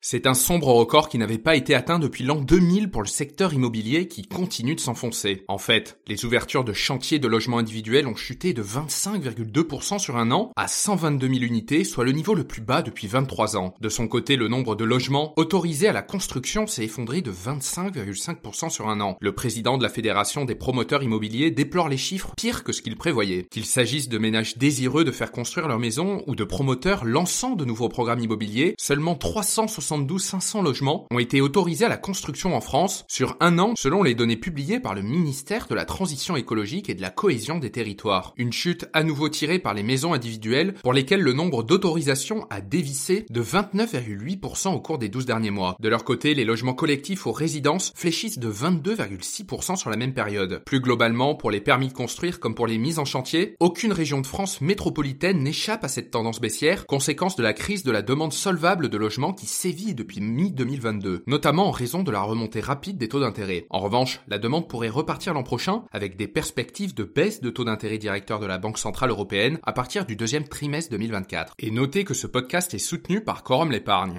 C'est un sombre record qui n'avait pas été atteint depuis l'an 2000 pour le secteur immobilier qui continue de s'enfoncer. En fait, les ouvertures de chantiers de logements individuels ont chuté de 25,2% sur un an à 122 000 unités, soit le niveau le plus bas depuis 23 ans. De son côté, le nombre de logements autorisés à la construction s'est effondré de 25,5% sur un an. Le président de la Fédération des promoteurs immobiliers déplore les chiffres pires que ce qu'il prévoyait. Qu'il s'agisse de ménages désireux de faire construire leur maison ou de promoteurs lançant de nouveaux programmes immobiliers, seulement 360 72 500 logements ont été autorisés à la construction en France sur un an selon les données publiées par le ministère de la Transition écologique et de la cohésion des territoires. Une chute à nouveau tirée par les maisons individuelles pour lesquelles le nombre d'autorisations a dévissé de 29,8% au cours des 12 derniers mois. De leur côté, les logements collectifs aux résidences fléchissent de 22,6% sur la même période. Plus globalement, pour les permis de construire comme pour les mises en chantier, aucune région de France métropolitaine n'échappe à cette tendance baissière, conséquence de la crise de la demande solvable de logements qui depuis mi-2022, notamment en raison de la remontée rapide des taux d'intérêt. En revanche, la demande pourrait repartir l'an prochain avec des perspectives de baisse de taux d'intérêt directeur de la Banque Centrale Européenne à partir du deuxième trimestre 2024. Et notez que ce podcast est soutenu par Quorum l'épargne.